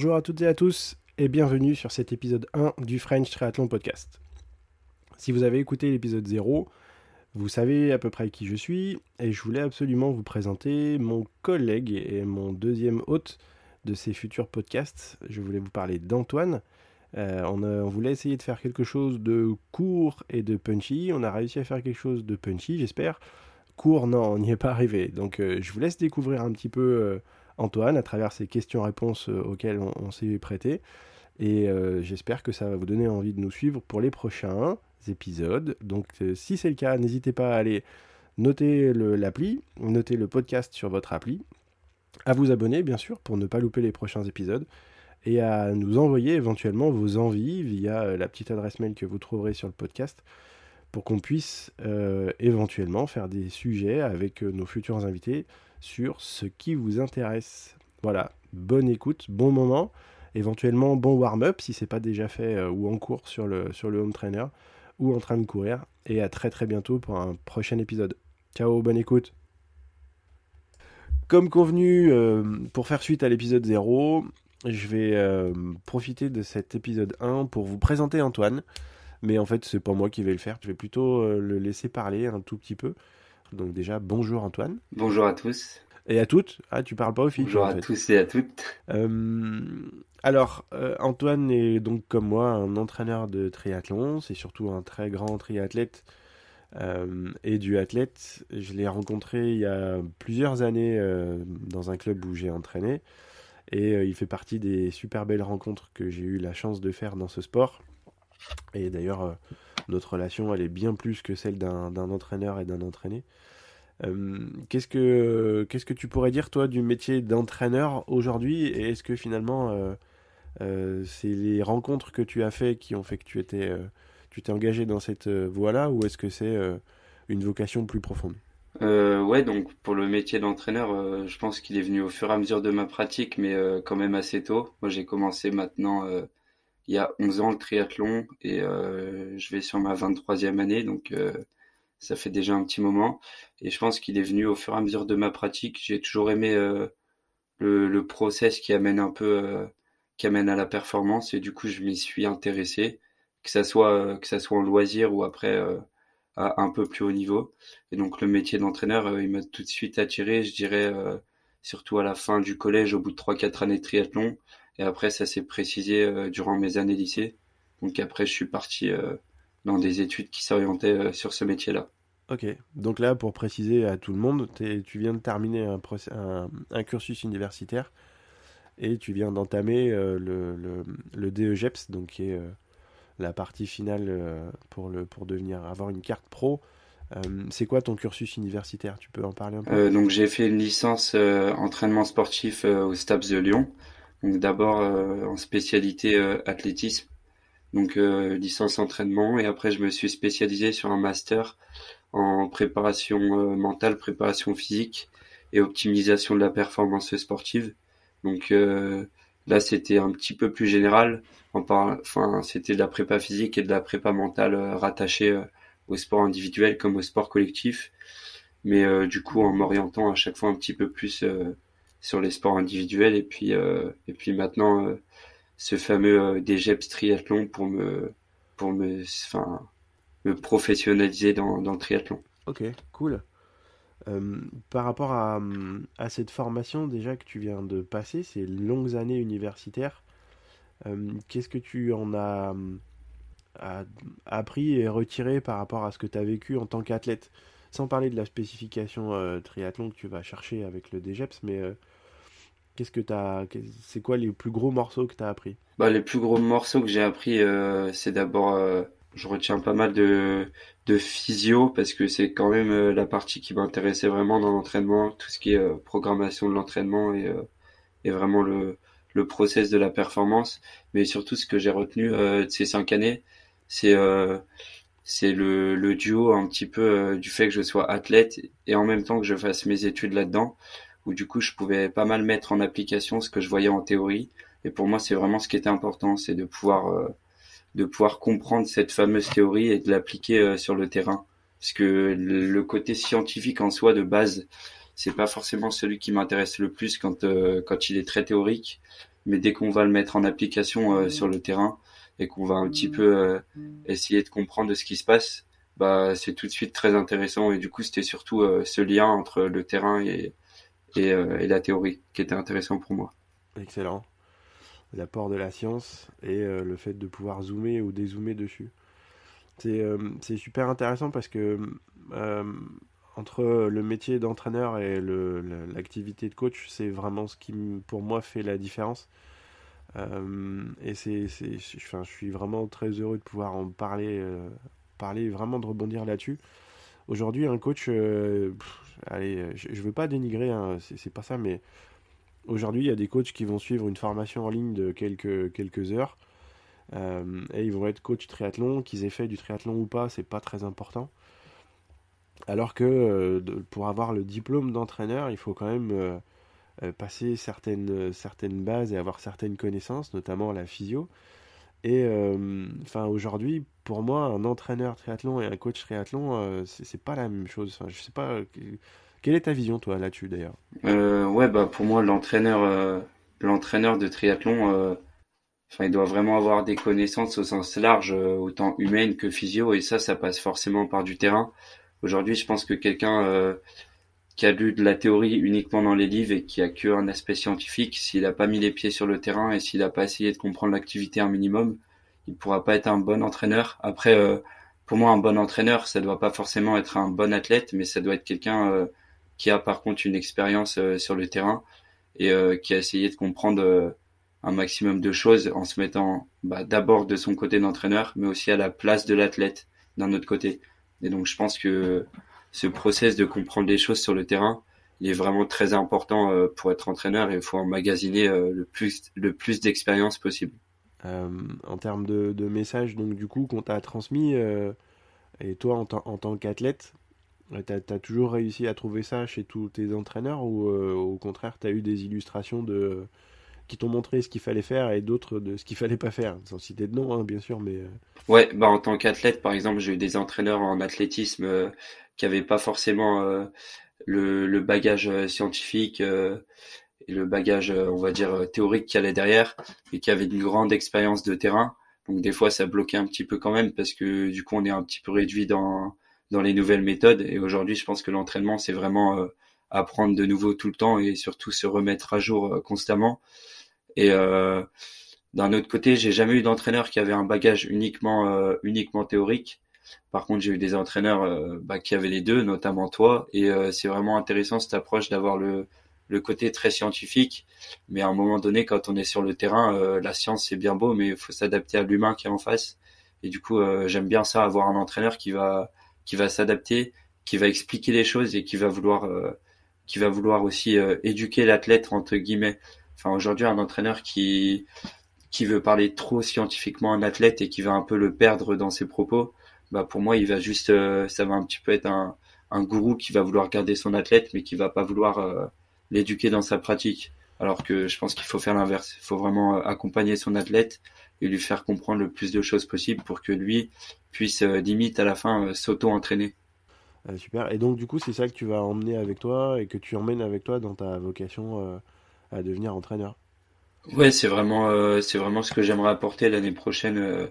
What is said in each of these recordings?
Bonjour à toutes et à tous et bienvenue sur cet épisode 1 du French Triathlon Podcast. Si vous avez écouté l'épisode 0, vous savez à peu près qui je suis et je voulais absolument vous présenter mon collègue et mon deuxième hôte de ces futurs podcasts. Je voulais vous parler d'Antoine. Euh, on, voulait essayer de faire quelque chose de court et de punchy. On a réussi à faire quelque chose de punchy, j'espère. Court, non, on n'y est pas arrivé. Donc euh, je vous laisse découvrir un petit peu euh, Antoine à travers ces questions-réponses auxquelles on, s'est prêté. Et j'espère que ça va vous donner envie de nous suivre pour les prochains épisodes. Donc si c'est le cas, n'hésitez pas à aller noter l'appli, noter le podcast sur votre appli, à vous abonner bien sûr pour ne pas louper les prochains épisodes et à nous envoyer éventuellement vos envies via euh, la petite adresse mail que vous trouverez sur le podcast pour qu'on puisse euh, éventuellement faire des sujets avec euh, nos futurs invités sur ce qui vous intéresse. Voilà, bonne écoute, bon moment, éventuellement bon warm-up si c'est pas déjà fait ou en cours sur le, sur le home trainer ou en train de courir et à très très bientôt pour un prochain épisode. Ciao, bonne écoute. Comme convenu, pour faire suite à l'épisode 0, je vais euh, profiter de cet épisode 1 pour vous présenter Antoine. Mais en fait, c'est pas moi qui vais le faire. Je vais plutôt euh, le laisser parler un tout petit peu. Donc déjà, bonjour Antoine. Bonjour à tous. Et à toutes Ah, tu parles pas aux filles Bonjour à tous et à toutes. Euh, alors, Antoine est donc comme moi un entraîneur de triathlon. C'est surtout un très grand triathlète et du athlète. Je l'ai rencontré il y a plusieurs années dans un club où j'ai entraîné. Et euh, il fait partie des super belles rencontres que j'ai eu la chance de faire dans ce sport. Et d'ailleurs, euh, notre relation, elle est bien plus que celle d'un entraîneur et d'un entraîné. Euh, qu'est-ce que que tu pourrais dire toi du métier d'entraîneur aujourd'hui? Et est-ce que finalement c'est les rencontres que tu as fait qui ont fait que tu étais tu t'es engagé dans cette voie là ou est-ce que c'est une vocation plus profonde? Euh, ouais, donc pour le métier d'entraîneur, euh, je pense qu'il est venu au fur et à mesure de ma pratique, mais euh, quand même assez tôt. Moi, j'ai commencé maintenant euh, il y a 11 ans le triathlon et je vais sur ma 23e année, donc ça fait déjà un petit moment. Et je pense qu'il est venu au fur et à mesure de ma pratique. J'ai toujours aimé le, le, process qui amène un peu, qui amène à la performance, et du coup, je m'y suis intéressé, que ça soit que ça soit en loisir ou après à un peu plus haut niveau. Et donc le métier d'entraîneur, euh, il m'a tout de suite attiré, je dirais, euh, surtout à la fin du collège, au bout de 3-4 années de triathlon. Et après, ça s'est précisé euh, durant mes années lycée. Donc après, je suis parti dans des études qui s'orientaient sur ce métier-là. Ok, donc là, pour préciser à tout le monde, tu viens de terminer un, un, cursus universitaire et tu viens d'entamer le, le, le, DEGEPS, donc qui est la partie finale euh, pour, le, pour devenir avoir une carte pro. Euh, c'est quoi ton cursus universitaire? Tu peux en parler un peu? Euh, Donc j'ai fait une licence entraînement sportif au STAPS de Lyon. Donc d'abord en spécialité athlétisme, donc licence entraînement, et après je me suis spécialisé sur un master en préparation mentale, préparation physique et optimisation de la performance sportive. Donc là c'était un petit peu plus général enfin, c'était de la prépa physique et de la prépa mentale euh, rattachée euh, au sport individuel comme au sport collectif. Mais euh, du coup, en m'orientant à chaque fois un petit peu plus sur les sports individuels et puis et puis maintenant ce fameux DGEPS triathlon pour me pour me enfin me professionnaliser dans, dans le triathlon. Ok, cool. par rapport à, à, cette formation déjà que tu viens de passer, ces longues années universitaires, euh, qu'est-ce que tu en as, appris et retiré par rapport à ce que tu as vécu en tant qu'athlète? Sans parler de la spécification euh, triathlon que tu vas chercher avec le DGEPS, mais euh, qu'est-ce que t'as c'est quoi les plus gros morceaux que tu as appris? Bah, les plus gros morceaux que j'ai appris c'est d'abord je retiens pas mal de de physio parce que c'est quand même la partie qui m'intéressait vraiment dans l'entraînement tout ce qui est programmation de l'entraînement et, et vraiment le le process de la performance, mais surtout ce que j'ai retenu euh, de ces cinq années, c'est euh, c'est le, le, duo un petit peu euh, du fait que je sois athlète et en même temps que je fasse mes études là-dedans, où du coup je pouvais pas mal mettre en application ce que je voyais en théorie. Et pour moi, c'est vraiment ce qui était important, c'est de pouvoir de pouvoir comprendre cette fameuse théorie et de l'appliquer sur le terrain. Parce que le côté scientifique en soi de base, c'est pas forcément celui qui m'intéresse le plus quand quand il est très théorique mais dès qu'on va le mettre en application sur le terrain et qu'on va un petit peu essayer de comprendre ce qui se passe, bah c'est tout de suite très intéressant et du coup c'était surtout ce lien entre le terrain et et, la théorie qui était intéressant pour moi. Excellent l'apport de la science et le fait de pouvoir zoomer ou dézoomer dessus. C'est super intéressant parce que entre le métier d'entraîneur et l'activité de coach, c'est vraiment ce qui, pour moi, fait la différence. Euh, et c'est, je suis vraiment très heureux de pouvoir en parler, euh, parler vraiment de rebondir là-dessus. Aujourd'hui, un coach, euh, allez, je, ne veux pas dénigrer, hein, c'est, pas ça, mais aujourd'hui, il y a des coachs qui vont suivre une formation en ligne de quelques, quelques heures. et ils vont être coach triathlon, qu'ils aient fait du triathlon ou pas, c'est pas très important. Alors que euh, pour avoir le diplôme d'entraîneur, il faut quand même euh, euh, passer certaines, certaines bases et avoir certaines connaissances, notamment la physio. Et enfin aujourd'hui, pour moi, un entraîneur triathlon et un coach triathlon, c'est pas la même chose. Enfin, je sais pas. Quelle est ta vision, toi, là-dessus, d'ailleurs? Ouais, bah pour moi, l'entraîneur, l'entraîneur de triathlon, enfin, il doit vraiment avoir des connaissances au sens large, autant humaines que physio, et ça, ça passe forcément par du terrain. Aujourd'hui, je pense que quelqu'un euh, qui a lu de la théorie uniquement dans les livres et qui a que un aspect scientifique, s'il n'a pas mis les pieds sur le terrain et s'il n'a pas essayé de comprendre l'activité un minimum, il pourra pas être un bon entraîneur. Après, euh, pour moi, un bon entraîneur, ça doit pas forcément être un bon athlète, mais ça doit être quelqu'un euh, qui a par contre une expérience sur le terrain et qui a essayé de comprendre un maximum de choses en se mettant bah, d'abord de son côté d'entraîneur, mais aussi à la place de l'athlète d'un autre côté. Et donc je pense que ce process de comprendre les choses sur le terrain, il est vraiment très important euh, pour être entraîneur et il faut emmagasiner euh, le plus, le plus d'expérience possible. Euh, en termes de, messages, donc du coup, qu'on t'a transmis, et toi en, tant qu'athlète, tu as, toujours réussi à trouver ça chez tous tes entraîneurs ou au contraire, tu as eu des illustrations qui t'ont montré ce qu'il fallait faire et d'autres de ce qu'il fallait pas faire, sans citer de nom, hein, bien sûr, mais. Euh. Ouais, bah en tant qu'athlète, par exemple, j'ai eu des entraîneurs en athlétisme euh, qui avaient pas forcément euh, le, bagage scientifique et le bagage, on va dire, théorique qui allait derrière, et qui avaient une grande expérience de terrain. Donc des fois, ça bloquait un petit peu quand même parce que du coup, on est un petit peu réduit dans dans les nouvelles méthodes. Et aujourd'hui, je pense que l'entraînement, c'est vraiment apprendre de nouveau tout le temps et surtout se remettre à jour constamment. Et euh, d'un autre côté, j'ai jamais eu d'entraîneur qui avait un bagage uniquement euh, uniquement théorique. Par contre, j'ai eu des entraîneurs euh, bah, qui avaient les deux, notamment toi. Et c'est vraiment intéressant cette approche d'avoir le le côté très scientifique. Mais à un moment donné, quand on est sur le terrain, la science c'est bien beau, mais il faut s'adapter à l'humain qui est en face. Et du coup, j'aime bien ça, avoir un entraîneur qui va qui va s'adapter, qui va expliquer les choses et qui va vouloir qui va vouloir aussi éduquer l'athlète entre guillemets Enfin, aujourd'hui, un entraîneur qui qui veut parler trop scientifiquement à un athlète et qui va un peu le perdre dans ses propos, bah pour moi, il va juste, euh, ça va un petit peu être un, un gourou qui va vouloir garder son athlète, mais qui va pas vouloir euh, l'éduquer dans sa pratique. Alors que je pense qu'il faut faire l'inverse. Il faut vraiment euh, accompagner son athlète et lui faire comprendre le plus de choses possible pour que lui puisse limite à la fin s'auto-entraîner. super. Et donc du coup, c'est ça que tu vas emmener avec toi et que tu emmènes avec toi dans ta vocation à devenir entraîneur? Ouais, c'est vraiment, euh, c'est vraiment ce que j'aimerais apporter l'année prochaine, euh,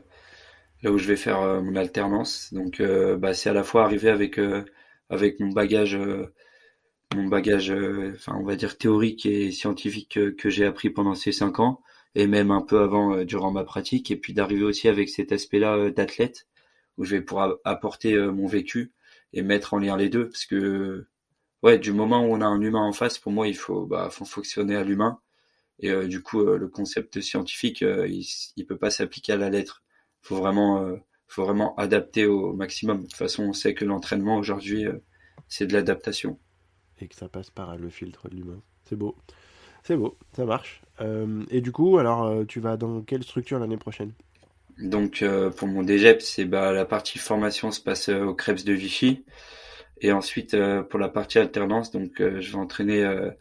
là où je vais faire euh, mon alternance. Donc, bah, c'est à la fois arriver avec avec mon bagage, mon bagage, enfin, on va dire théorique et scientifique que, que j'ai appris pendant ces cinq ans, et même un peu avant durant ma pratique, et puis d'arriver aussi avec cet aspect-là d'athlète, où je vais pouvoir apporter mon vécu et mettre en lien les deux, parce que ouais, du moment où on a un humain en face, pour moi, il faut, bah, faut fonctionner à l'humain. Et euh, du coup, euh, le concept scientifique, euh, il, il peut pas s'appliquer à la lettre. Faut vraiment, faut vraiment adapter au maximum. De toute façon, on sait que l'entraînement aujourd'hui, c'est de l'adaptation. Et que ça passe par le filtre de l'humain. C'est beau. C'est beau, ça marche. et du coup, alors, tu vas dans quelle structure l'année prochaine? Donc, pour mon DGEP, c'est bah, la partie formation se passe au Krebs de Vichy. Et ensuite, euh, pour la partie alternance, donc euh, je vais entraîner euh,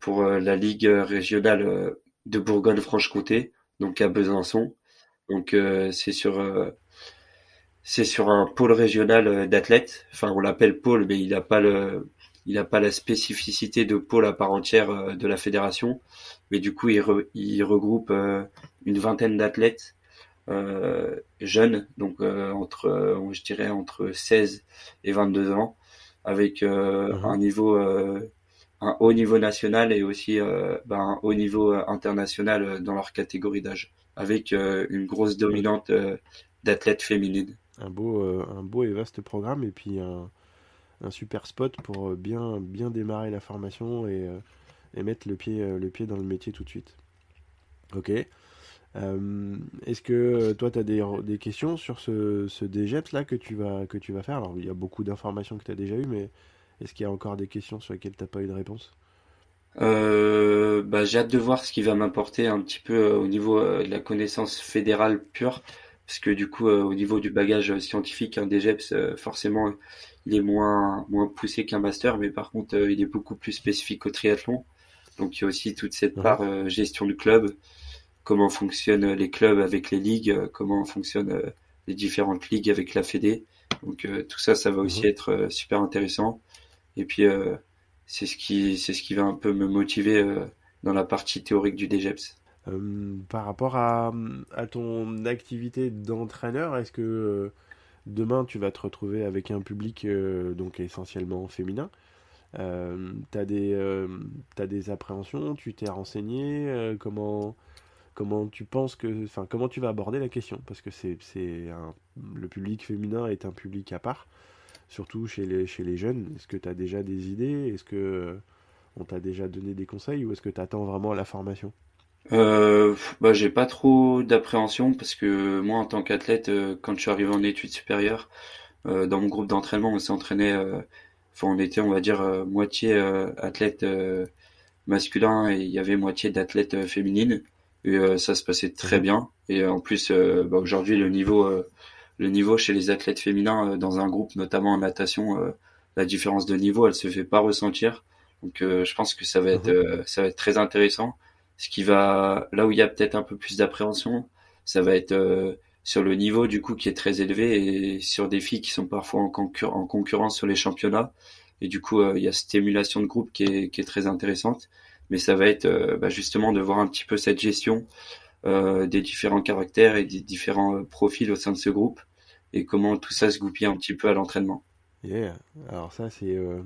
pour la Ligue régionale de Bourgogne-Franche-Comté, donc à Besançon. Donc c'est sur c'est sur un pôle régional d'athlètes. Enfin, on l'appelle pôle, mais il n'a pas le il n'a pas la spécificité de pôle à part entière de la fédération, mais du coup il, il regroupe une vingtaine d'athlètes jeunes, donc entre, je dirais entre 16 et 22 ans, avec uh-huh. un niveau un haut niveau national et aussi euh, ben, un haut niveau euh, international euh, dans leur catégorie d'âge, avec une grosse dominante d'athlètes féminines. Un beau, un beau et vaste programme et puis un, un, super spot pour bien, bien démarrer la formation et, et mettre le pied, le pied dans le métier tout de suite. Ok. Est-ce que toi, tu as des, questions sur ce, ce DGEPS là que tu vas, que tu vas faire? Alors, il y a beaucoup d'informations que tu as déjà eues, mais est-ce qu'il y a encore des questions sur lesquelles tu n'as pas eu de réponse? Euh, bah, J'ai hâte de voir ce qui va m'apporter un petit peu euh, au niveau euh, de la connaissance fédérale pure. Parce que du coup, au niveau du bagage scientifique, un DGEPS, forcément, il est moins, moins poussé qu'un master, mais par contre, il est beaucoup plus spécifique au triathlon. Donc il y a aussi toute cette part gestion du club, comment fonctionnent les clubs avec les ligues, comment fonctionnent les différentes ligues avec la Fédé. Donc tout ça, ça va aussi être super intéressant. Et puis, euh, c'est ce qui, c'est ce qui va un peu me motiver euh, dans la partie théorique du DGEPS. Euh, par rapport à, ton activité d'entraîneur, est-ce que demain tu vas te retrouver avec un public donc essentiellement féminin euh, des, as des appréhensions Tu t'es renseigné Comment comment tu penses que, enfin comment tu vas aborder la question? Parce que c'est, le public féminin est un public à part surtout chez les, jeunes. Est-ce que tu as déjà des idées? Est-ce que euh, on t'a déjà donné des conseils ou est-ce que tu attends vraiment la formation? Euh, bah, j'ai pas trop d'appréhension parce que moi en tant qu'athlète euh, quand je suis arrivé en études supérieures euh, dans mon groupe d'entraînement on s'entraînait enfin on était on va dire moitié athlète masculin et il y avait moitié d'athlètes féminines et ça se passait très mmh. bien et en plus bah, aujourd'hui le niveau le niveau chez les athlètes féminins euh, dans un groupe, notamment en natation, euh, la différence de niveau, elle se fait pas ressentir. Donc euh, je pense que ça va être mhm. ça va être très intéressant. Ce qui va là où il y a peut-être un peu plus d'appréhension, ça va être sur le niveau du coup qui est très élevé et sur des filles qui sont parfois en, en concurrence sur les championnats. Et du coup, il y a cette émulation de groupe qui est, qui est très intéressante. Mais ça va être bah, justement de voir un petit peu cette gestion des différents caractères et des différents profils au sein de ce groupe et comment tout ça se goupille un petit peu à l'entraînement. Yeah. Alors ça c'est euh,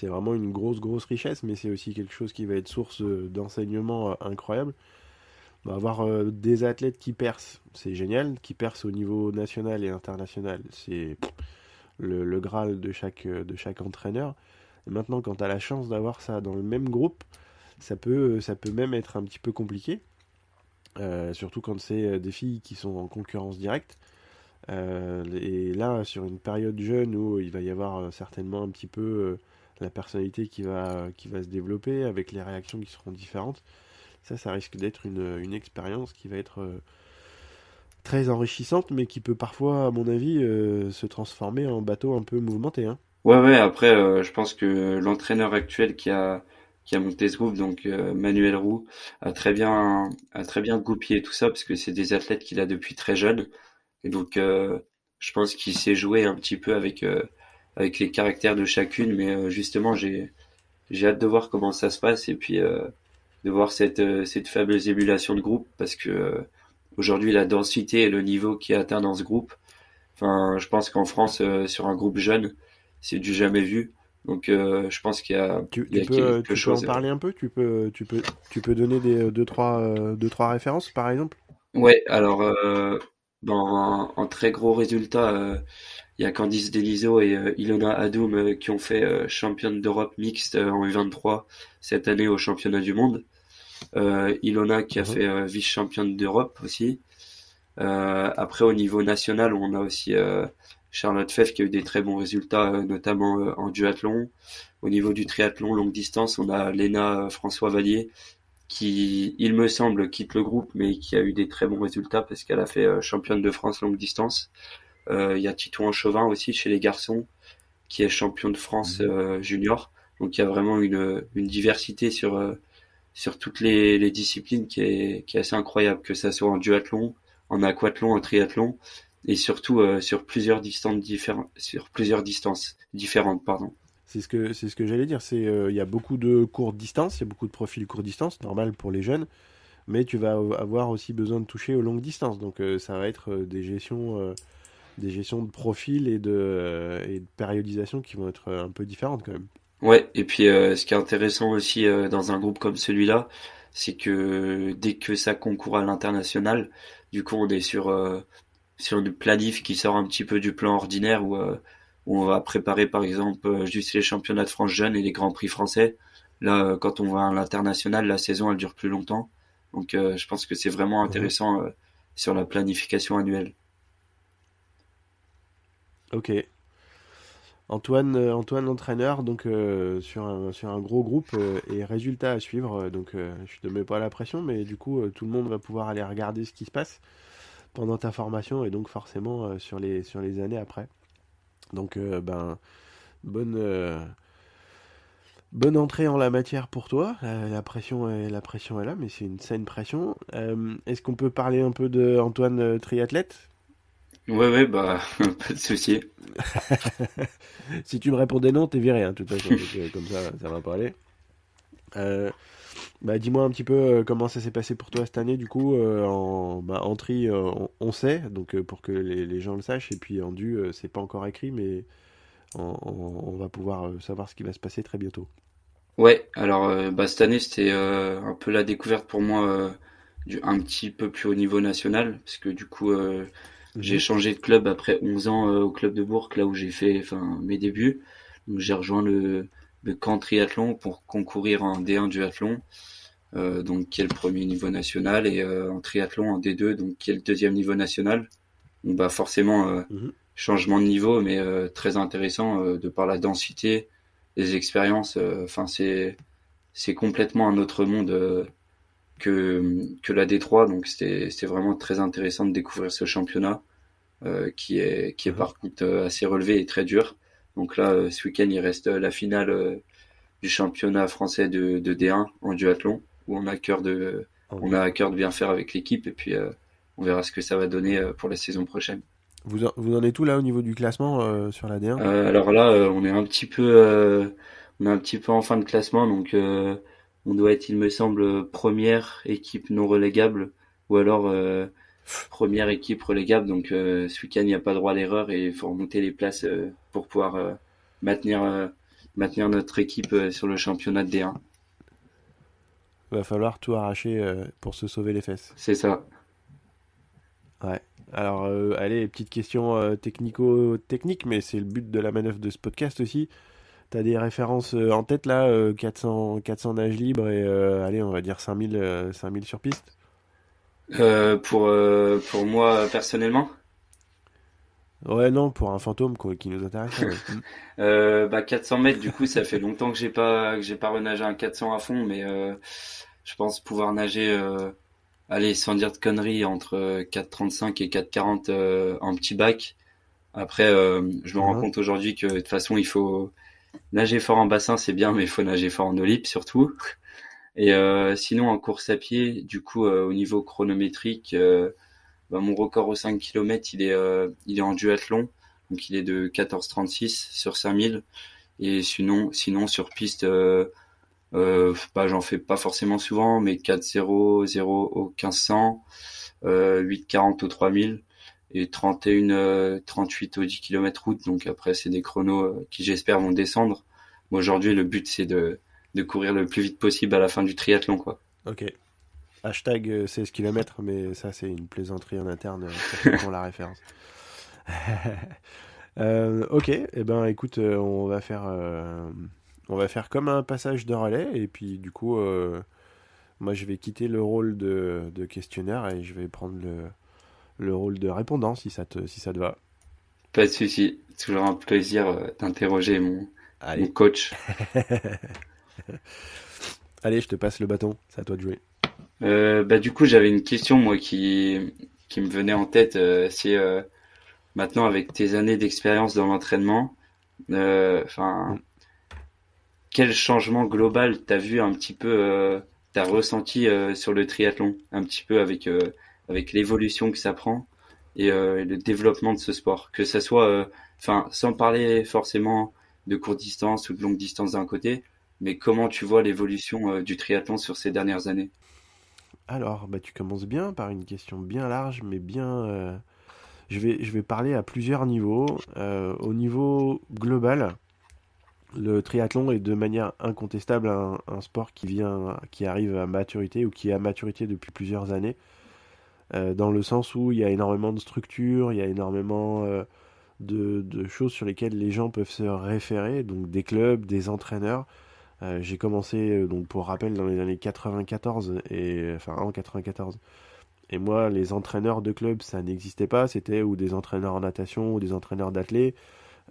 c'est vraiment une grosse grosse richesse, mais c'est aussi quelque chose qui va être source euh, d'enseignement euh, incroyable. Avoir des athlètes qui percent, c'est génial, qui percent au niveau national et international, c'est le, graal de chaque, entraîneur. Maintenant, quand tu as la chance d'avoir ça dans le même groupe, ça peut, ça peut même être un petit peu compliqué, surtout quand c'est des filles qui sont en concurrence directe. Euh, et là, sur une période jeune où il va y avoir euh, certainement un petit peu euh, la personnalité qui va, qui va se développer avec les réactions qui seront différentes, ça, ça risque d'être une, une expérience qui va être très enrichissante, mais qui peut parfois, à mon avis, se transformer en bateau un peu mouvementé. Hein. Ouais, ouais, après, je pense que l'entraîneur actuel qui a, qui a monté ce groupe, donc Manuel Roux, a très bien, a très bien goupillé tout ça, parce que c'est des athlètes qu'il a depuis très jeune. Et donc, euh, je pense qu'il s'est joué un petit peu avec euh, avec les caractères de chacune, mais euh, justement, j'ai j'ai hâte de voir comment ça se passe et puis de voir cette cette fameuse émulation de groupe parce que aujourd'hui la densité et le niveau qui est atteint dans ce groupe, enfin, je pense qu'en France sur un groupe jeune, c'est du jamais vu. Donc, je pense qu'il y a, tu, il y a tu peux, quelque tu chose. Peux en parler un peu? Tu peux, tu peux, tu peux donner des deux trois, deux trois références, par exemple? Ouais. Alors, Bon, en, très gros résultat, euh, il y a Candice Deliso et euh, Ilona Adoum euh, qui ont fait championne d'Europe mixte en U23 cette année au championnat du monde. Ilona qui a mhm. fait vice-championne d'Europe aussi. après, au niveau national, on a aussi Charlotte Feff qui a eu des très bons résultats, notamment en duathlon. Au niveau du triathlon longue distance, on a Léna François Vallier qui, il me semble, quitte le groupe, mais qui a eu des très bons résultats parce qu'elle a fait euh, championne de France longue distance. Euh, il y a Titouan Chauvin aussi chez les garçons, qui est champion de France mhm. euh, junior. Donc il y a vraiment une, une diversité sur sur toutes les, les disciplines qui est, qui est assez incroyable, que ça soit en duathlon, en aquathlon, en triathlon, et surtout sur plusieurs distances différentes, sur plusieurs distances différentes, pardon. C'est ce que c'est ce que j'allais dire. C'est il y a beaucoup de courtes distances, il y a beaucoup de profils courte distance, normal pour les jeunes, mais tu vas avoir aussi besoin de toucher aux longues distances. Donc ça va être des gestions des gestions de profil et de, et de périodisation qui vont être un peu différentes quand même. Ouais, et puis ce qui est intéressant aussi dans un groupe comme celui-là, c'est que dès que ça concourt à l'international, du coup on est sur euh, sur du planif qui sort un petit peu du plan ordinaire où, euh, où on va préparer par exemple euh, juste les championnats de France jeunes et les grands prix français. Là, quand on va à l'international, la saison elle dure plus longtemps. Donc je pense que c'est vraiment mhm. intéressant sur la planification annuelle. Ok. Antoine, euh, Antoine l'entraîneur, donc euh, sur, un, sur un gros groupe euh, et résultat à suivre. Donc je te mets pas la pression, mais du coup tout le monde va pouvoir aller regarder ce qui se passe pendant ta formation et donc forcément sur, les, sur les années après. Donc ben bonne entrée en la matière pour toi. la pression est la pression est là, mais c'est une saine pression. Est-ce qu'on peut parler un peu de Antoine triathlète? Ouais, ouais, bah, pas de souci. si tu me répondais non, t'es viré, hein, de toute façon. Euh, comme ça, ça va pas aller. Euh, bah, dis-moi un petit peu euh, comment ça s'est passé pour toi cette année, du coup. en, bah, en tri, on, sait, donc pour que les, gens le sachent. Et puis en dû, c'est pas encore écrit, mais on, va pouvoir savoir ce qui va se passer très bientôt. Ouais, alors bah, cette année, c'était un peu la découverte pour moi du, un petit peu plus haut niveau national, parce que du coup j'ai mhm. changé de club après 11 ans euh, au club de Bourg, là où j'ai fait enfin, mes débuts. Donc j'ai rejoint le, le camp triathlon pour concourir en D1 duathlon, euh, donc qui est le premier niveau national, et euh, en triathlon en D2, donc qui est le deuxième niveau national. Donc bah forcément euh, mhm. changement de niveau, mais euh, très intéressant de par la densité, les expériences. Enfin c'est c'est complètement un autre monde que, que la D3. Donc c'était vraiment très intéressant de découvrir ce championnat euh, qui est, qui est par contre euh, assez relevé et très dur. Donc là, euh, ce week-end, il reste la finale du championnat français de, de, D1 en duathlon où on a cœur de, ah on a à cœur de bien faire avec l'équipe et puis on verra ce que ça va donner pour la saison prochaine. Vous en, vous en êtes où là au niveau du classement sur la D1 Alors là, on est un petit peu, on est un petit peu en fin de classement, donc on doit être, il me semble, première équipe non relégable ou alors euh, première équipe relégable. Donc euh, ce week-end, il n'y a pas droit à l'erreur et il faut remonter les places euh, pour pouvoir maintenir, maintenir notre équipe sur le championnat de D1. Va falloir tout arracher pour se sauver les fesses. C'est ça. Ouais. Alors, allez, petite question technico-technique, mais c'est le but de la manœuvre de ce podcast aussi. T'as des références euh, en tête là 400, 400 nages libres et euh, allez, on va dire 5000, 5000 euh, sur piste? Pour, pour moi personnellement? Ouais, non, pour un fantôme quoi, qui nous intéresse. bah 400 mètres, du coup, ça fait longtemps que j'ai pas que j'ai pas renagé un 400 à fond, mais je pense pouvoir nager, allez, sans dire de conneries, entre 4,35 et 4,40 en petit bac. Après, je me rends compte aujourd'hui que de toute façon, il faut nager fort en bassin, c'est bien, mais il faut nager fort en olip surtout. Et euh, sinon, en course à pied, du coup, euh, au niveau chronométrique, euh, bah, mon record aux 5 km, il est, il est en duathlon, donc il est de 14,36 sur 5000. Et sinon, sinon sur piste, bah, j'en fais pas forcément souvent, mais 4,0, 0 au 1500, 8,40 au 3000 et 31 38 euh, au 10 km route. Donc après c'est des chronos euh, qui j'espère vont descendre. Aujourd'hui le but c'est de, de courir le plus vite possible à la fin du triathlon quoi. Ok. Hashtag 16 euh, km mais ça c'est une plaisanterie en interne pour la référence. Ok. Et eh ben écoute on va faire on va faire comme un passage de relais. Et puis du coup moi je vais quitter le rôle de, de questionnaire et je vais prendre le le rôle de répondant si ça te, si ça te va. Pas de souci. Toujours un plaisir euh, d'interroger mon, coach. Allez, je te passe le bâton. C'est à toi de jouer. Euh, bah, du coup, j'avais une question, moi, qui, qui me venait en tête. Euh, c'est maintenant, avec tes années d'expérience dans l'entraînement, enfin, mm. quel changement global t'as vu un petit peu, t'as ressenti sur le triathlon, un petit peu avec avec l'évolution que ça prend et euh, le développement de ce sport. Que ça soit, euh, enfin, sans parler forcément de courte distance ou de longue distance d'un côté, mais comment tu vois l'évolution du triathlon sur ces dernières années? Alors, bah, tu commences bien par une question bien large, mais bien... Je, vais, je vais parler à plusieurs niveaux. au niveau global, le triathlon est de manière incontestable un, sport qui vient, qui arrive à maturité ou qui est à maturité depuis plusieurs années, euh, dans le sens où il y a énormément de structures, il y a énormément euh, de, choses sur lesquelles les gens peuvent se référer, donc des clubs, des entraîneurs. Euh, j'ai commencé, donc pour rappel, dans les années 94 et enfin en 94. Et moi, les entraîneurs de clubs, ça n'existait pas. C'était ou des entraîneurs en natation ou des entraîneurs d'athlètes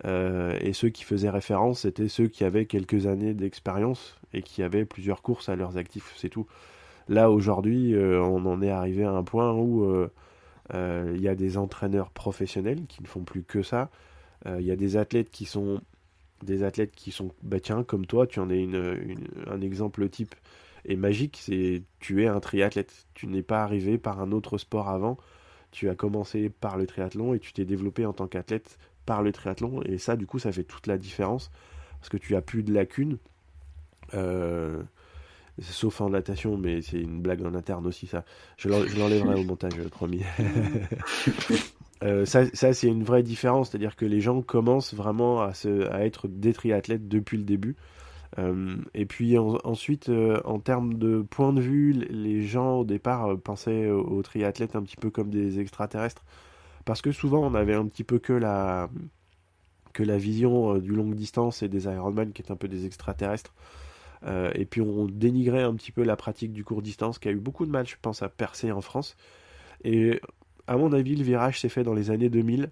euh, et ceux qui faisaient référence, c'était ceux qui avaient quelques années d'expérience et qui avaient plusieurs courses à leurs actifs, c'est tout. Là, aujourd'hui, euh, on en est arrivé à un point où euh, il y a des entraîneurs professionnels qui ne font plus que ça. Il y a des athlètes qui sont des athlètes qui sont, bah tiens, comme toi, tu en es un exemple type et magique, c'est tu es un triathlète. Tu n'es pas arrivé par un autre sport avant. Tu as commencé par le triathlon et tu t'es développé en tant qu'athlète par le triathlon. Et ça, du coup, ça fait toute la différence. Parce que tu as plus de lacunes. Euh, sauf en natation, mais c'est une blague en interne aussi, ça. Je l'enlèverai au montage, promis. euh, ça, ça c'est une vraie différence. C'est-à-dire que les gens commencent vraiment à, se, à être des triathlètes depuis le début. Euh, et puis ensuite, euh, en termes de point de vue, les gens au départ pensaient aux triathlètes un petit peu comme des extraterrestres. Parce que souvent, on avait un petit peu que la, que la vision euh, du longue distance et des Ironman qui est un peu des extraterrestres. Euh, et puis on dénigrait un petit peu la pratique du court distance qui a eu beaucoup de mal, je pense, à percer en France. Et à mon avis, le virage s'est fait dans les années 2000,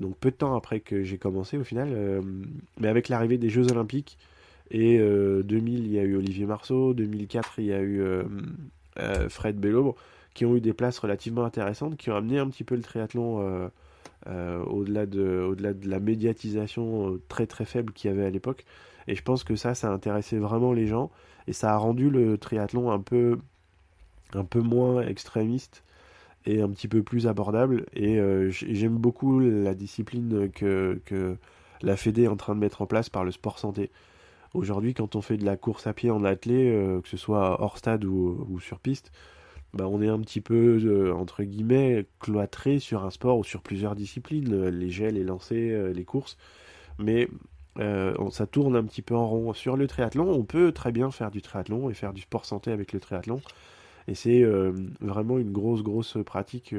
donc peu de temps après que j'ai commencé au final. Euh, mais avec l'arrivée des Jeux Olympiques, et 2000, il y a eu Olivier Marceau, 2004, il y a eu Fred Bellobre qui ont eu des places relativement intéressantes, qui ont amené un petit peu le triathlon euh, euh, au-delà de, la médiatisation euh, très très faible qu'il y avait à l'époque. Et je pense que ça, ça a intéressé vraiment les gens et ça a rendu le triathlon un peu, un peu moins extrémiste et un petit peu plus abordable. Et j'aime beaucoup la discipline que, que la Fédé est en train de mettre en place par le sport santé. Aujourd'hui, quand on fait de la course à pied en athlée, que ce soit hors stade ou, sur piste, bah, on est un petit peu, euh, entre guillemets, cloîtré sur un sport ou sur plusieurs disciplines, euh, les gels, les lancers, euh, les courses. Mais ça tourne un petit peu en rond. Sur le triathlon, on peut très bien faire du triathlon et faire du sport santé avec le triathlon. Et c'est vraiment une grosse, grosse pratique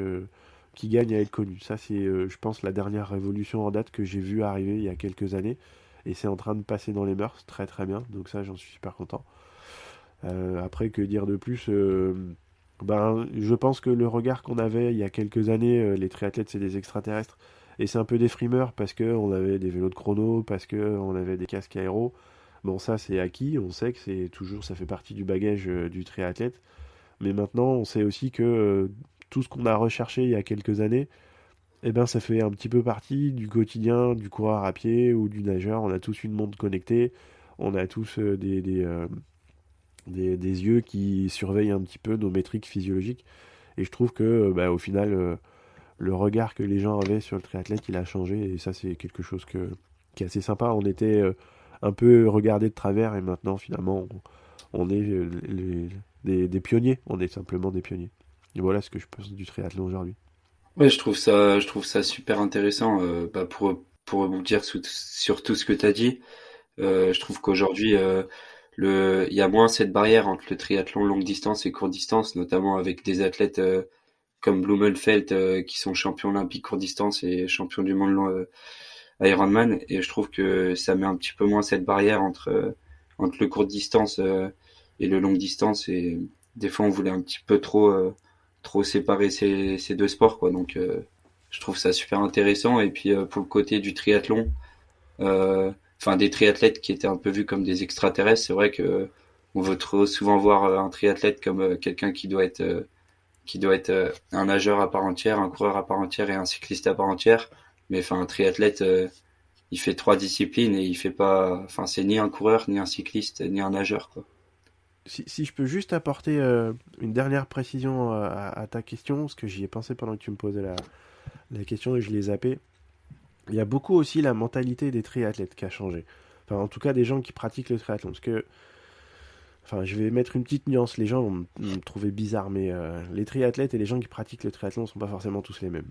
qui gagne à être connue. Ça, c'est, je pense, la dernière révolution en date que j'ai vue arriver il y a quelques années. Et c'est en train de passer dans les mœurs très très bien. Donc ça, j'en suis super content. après, que dire de plus ben, je pense que le regard qu'on avait il y a quelques années, euh, les triathlètes, c'est des extraterrestres. Et c'est un peu des frimeurs parce qu'on avait des vélos de chrono, parce qu'on avait des casques aéro. Bon, ça, c'est acquis. On sait que c'est toujours, ça fait partie du bagage euh, du triathlète. Mais maintenant, on sait aussi que euh, tout ce qu'on a recherché il y a quelques années, eh ben, ça fait un petit peu partie du quotidien du coureur à pied ou du nageur. On a tous une montre connectée. On a tous des, des, yeux qui surveillent un petit peu nos métriques physiologiques. Et je trouve que, bah, au final, euh, le regard que les gens avaient sur le triathlète, il a changé. Et ça, c'est quelque chose que, qui est assez sympa. On était euh, un peu regardé de travers et maintenant, finalement, on, est euh, des, pionniers. On est simplement des pionniers. Et voilà ce que je pense du triathlon aujourd'hui. Ouais, je trouve ça, je trouve ça super intéressant. Bah, pour pour dire sur tout ce que tu as dit, je trouve qu'aujourd'hui il y a moins cette barrière entre le triathlon longue distance et courte distance, notamment avec des athlètes euh, comme Blumenfeld euh, qui sont champions olympiques courte distance et champions du monde euh, Ironman. Et je trouve que ça met un petit peu moins cette barrière entre entre le court distance et le longue distance. Et des fois, on voulait un petit peu trop trop séparer ces, ces deux sports, quoi. Donc, je trouve ça super intéressant. Et puis pour le côté du triathlon. Euh, enfin des triathlètes qui étaient un peu vus comme des extraterrestres. C'est vrai que on veut trop souvent voir euh, un triathlète comme euh, quelqu'un qui doit être euh, qui doit être un nageur à part entière, un coureur à part entière et un cycliste à part entière. Mais enfin un triathlète il fait trois disciplines et il fait pas enfin c'est ni un coureur ni un cycliste ni un nageur quoi. Si, si je peux juste apporter une dernière précision à, ta question, parce que j'y ai pensé pendant que tu me posais la, la question et je l'ai zappé il y a beaucoup aussi la mentalité des triathlètes qui a changé. enfin en tout cas des gens qui pratiquent le triathlon. Parce que, enfin je vais mettre une petite nuance, les gens vont me trouver bizarre, mais les triathlètes et les gens qui pratiquent le triathlon ne sont pas forcément tous les mêmes.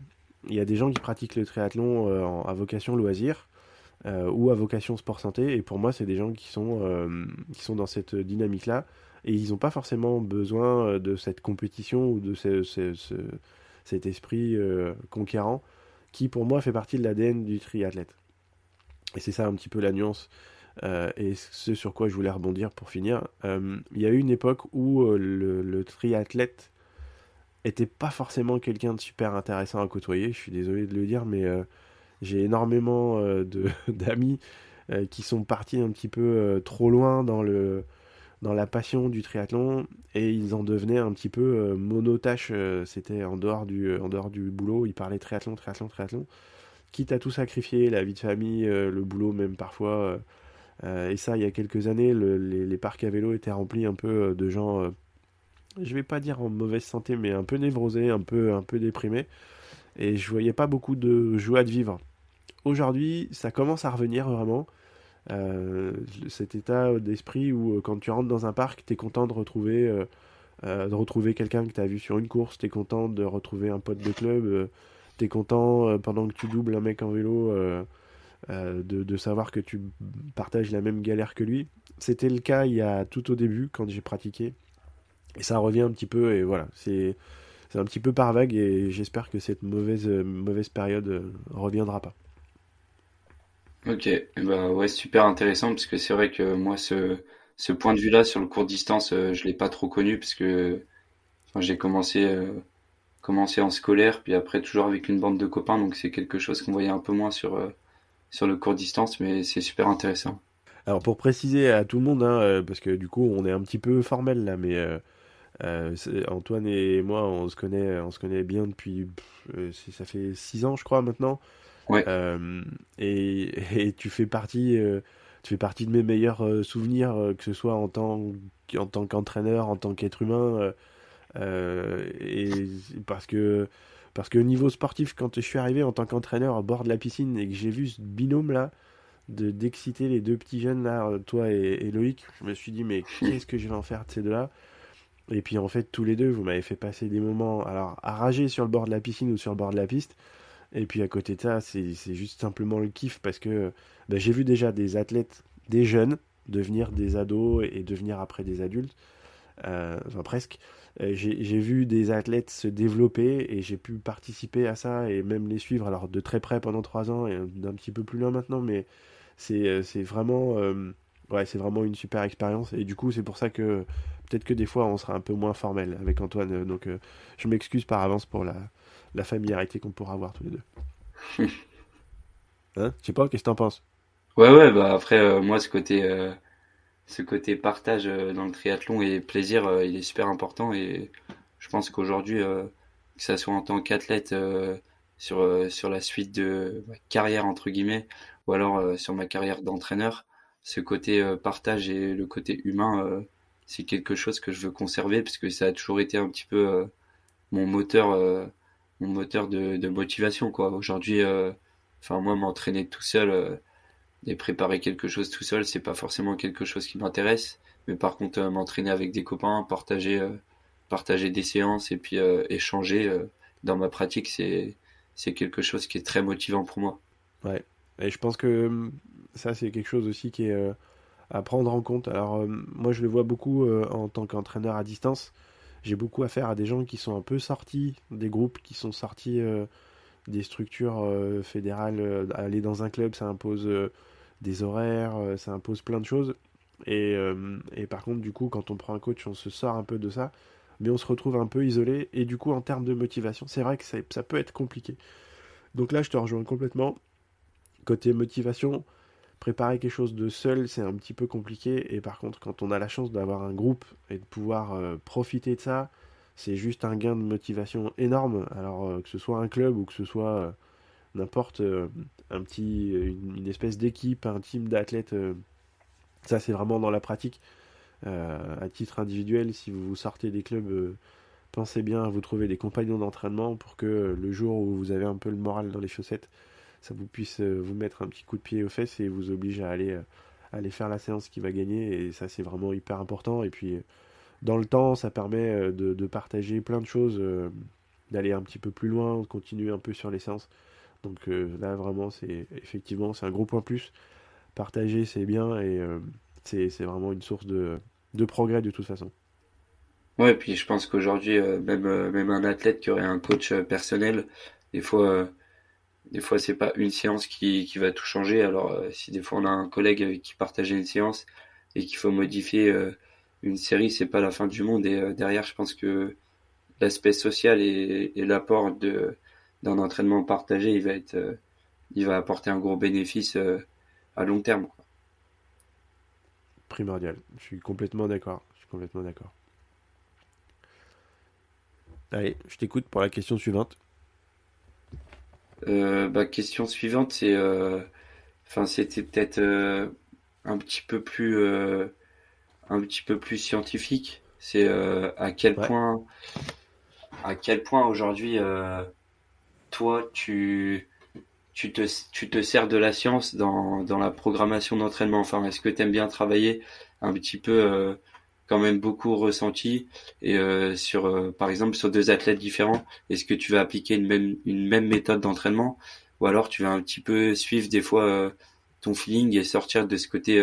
Il y a des gens qui pratiquent le triathlon à vocation loisir, euh, ou à vocation sport santé. Et pour moi, c'est des gens qui sont, euh, qui sont dans cette dynamique-là. Et ils n'ont pas forcément besoin euh, de cette compétition ou de cet esprit conquérant qui, pour moi, fait partie de l'ADN du triathlète. Et c'est ça un petit peu la nuance. Et ce sur quoi je voulais rebondir pour finir. Il y a eu une époque où le, le triathlète était pas forcément quelqu'un de super intéressant à côtoyer. Je suis désolé de le dire, mais j'ai énormément euh, d'amis euh, qui sont partis un petit peu euh, trop loin dans le dans la passion du triathlon et ils en devenaient un petit peu monotache c'était en dehors du en dehors du boulot ils parlaient triathlon triathlon triathlon quitte à tout sacrifier la vie de famille le boulot même parfois et ça il y a quelques années les, parcs à vélo étaient remplis un peu de gens je vais pas dire en mauvaise santé mais un peu névrosés un peu un peu déprimés et je voyais pas beaucoup de joie de vivre Aujourd'hui, ça commence à revenir vraiment. Euh, cet état d'esprit où euh, quand tu rentres dans un parc, tu es content de retrouver, euh, de retrouver quelqu'un que tu as vu sur une course, tu es content de retrouver un pote de club, tu es content pendant que tu doubles un mec en vélo de, de, savoir que tu partages la même galère que lui. C'était le cas il y a tout au début quand j'ai pratiqué. Et ça revient un petit peu et voilà, c'est un petit peu par vague et j'espère que cette mauvaise, mauvaise période reviendra pas. Ok, bah ouais, super intéressant parce que c'est vrai que moi ce, ce point de vue-là sur le court distance, euh, je l'ai pas trop connu parce que j'ai commencé euh, commencé en scolaire puis après toujours avec une bande de copains donc c'est quelque chose qu'on voyait un peu moins sur euh, sur le court distance mais c'est super intéressant. Alors pour préciser à tout le monde hein, parce que du coup on est un petit peu formel là mais Antoine et moi on se connaît on se connaît bien depuis ça fait six ans je crois maintenant. Euh, et, tu fais partie, euh, tu fais partie de mes meilleurs euh, souvenirs, que ce soit en tant en tant qu'entraîneur, en tant qu'être humain, et parce que parce que niveau sportif, quand je suis arrivé en tant qu'entraîneur à bord de la piscine et que j'ai vu ce binôme là, de d'exciter les deux petits jeunes là, toi et, Loïc, je me suis dit mais qu'est-ce que je vais en faire de ces deux-là? Et puis en fait tous les deux, vous m'avez fait passer des moments alors à rager sur le bord de la piscine ou sur le bord de la piste. Et puis à côté de ça, c'est juste simplement le kiff parce que bah, j'ai vu déjà des athlètes, des jeunes, devenir des ados et, devenir après des adultes, euh, enfin presque. Euh, j'ai vu des athlètes se développer et j'ai pu participer à ça et même les suivre, alors de très près pendant trois ans et d'un petit peu plus loin maintenant, mais c'est euh, vraiment, ouais, c'est vraiment une super expérience et du coup c'est pour ça que peut-être que des fois on sera un peu moins formel avec Antoine, donc je m'excuse par avance pour la, la familiarité qu'on pourra avoir tous les deux. hein? Je sais pas, qu'est-ce que t'en penses? Ouais, ouais, bah après, euh, moi, ce côté, euh, ce côté partage euh, dans le triathlon et plaisir, il est super important et je pense qu'aujourd'hui, que ça soit en tant qu'athlète sur, sur la suite de ma carrière, entre guillemets, ou alors sur ma carrière d'entraîneur, ce côté partage et le côté humain, c'est quelque chose que je veux conserver parce que ça a toujours été un petit peu mon moteur mon moteur de, de motivation quoi. Aujourd'hui, euh, enfin moi m'entraîner tout seul euh, et préparer quelque chose tout seul, c'est pas forcément quelque chose qui m'intéresse. Mais par contre, euh, m'entraîner avec des copains, partager, partager des séances et puis échanger dans ma pratique, c'est c'est quelque chose qui est très motivant pour moi. Ouais. Et je pense que hum, ça c'est quelque chose aussi qui est à prendre en compte. Alors hum, moi je le vois beaucoup en tant qu'entraîneur à distance j'ai beaucoup affaire à des gens qui sont un peu sortis des groupes, qui sont sortis euh, des structures euh, fédérales. Euh, aller dans un club, ça impose des horaires, ça impose plein de choses. Et, et, par contre, du coup, quand on prend un coach, on se sort un peu de ça, mais on se retrouve un peu isolé. Et du coup, en termes de motivation, c'est vrai que ça, ça peut être compliqué. Donc là, je te rejoins complètement. Côté motivation, préparer quelque chose de seul, c'est un petit peu compliqué. Et par contre, quand on a la chance d'avoir un groupe et de pouvoir euh, profiter de ça, c'est juste un gain de motivation énorme. Alors euh, que ce soit un club ou que ce soit euh, n'importe un petit, une, espèce d'équipe, un team d'athlètes, ça c'est vraiment dans la pratique. à titre individuel, si vous sortez des clubs, pensez bien à vous trouver des compagnons d'entraînement pour que le jour où vous avez un peu le moral dans les chaussettes, ça vous puisse euh, vous mettre un petit coup de pied aux fesses et vous oblige à aller, euh, aller faire la séance qui va gagner. Et ça, c'est vraiment hyper important. Et puis, dans le temps, ça permet de, de partager plein de choses, d'aller un petit peu plus loin, de continuer un peu sur les séances. Donc là, vraiment, c'est effectivement, c'est un gros point plus. Partager, c'est bien et c'est vraiment une source de, de progrès de toute façon. Ouais, puis je pense qu'aujourd'hui, euh, même, euh, même un athlète qui aurait un coach euh, personnel, des fois, des fois c'est pas une séance qui, qui va tout changer. Alors, si des fois on a un collègue qui partageait une séance et qu'il faut modifier une série, c'est pas la fin du monde. Et derrière, je pense que l'aspect social et, et l'apport de d'un entraînement partagé, il va être, il va apporter un gros bénéfice à long terme. Primordial. Je suis complètement d'accord. Je suis complètement d'accord. Allez, je t'écoute pour la question suivante. Euh, bah, question suivante, c'est, euh, c'était peut-être euh, un petit peu plus, un petit peu plus scientifique. C'est à quel point, à quel point aujourd'hui, toi, tu, tu te, tu te sers de la science dans, dans la programmation d'entraînement? Enfin, est-ce que tu aimes bien travailler un petit peu quand même beaucoup ressenti et euh, sur euh, par exemple sur deux athlètes différents est-ce que tu vas appliquer une même une même méthode d'entraînement? Ou alors tu vas un petit peu suivre des fois euh, ton feeling et sortir de ce côté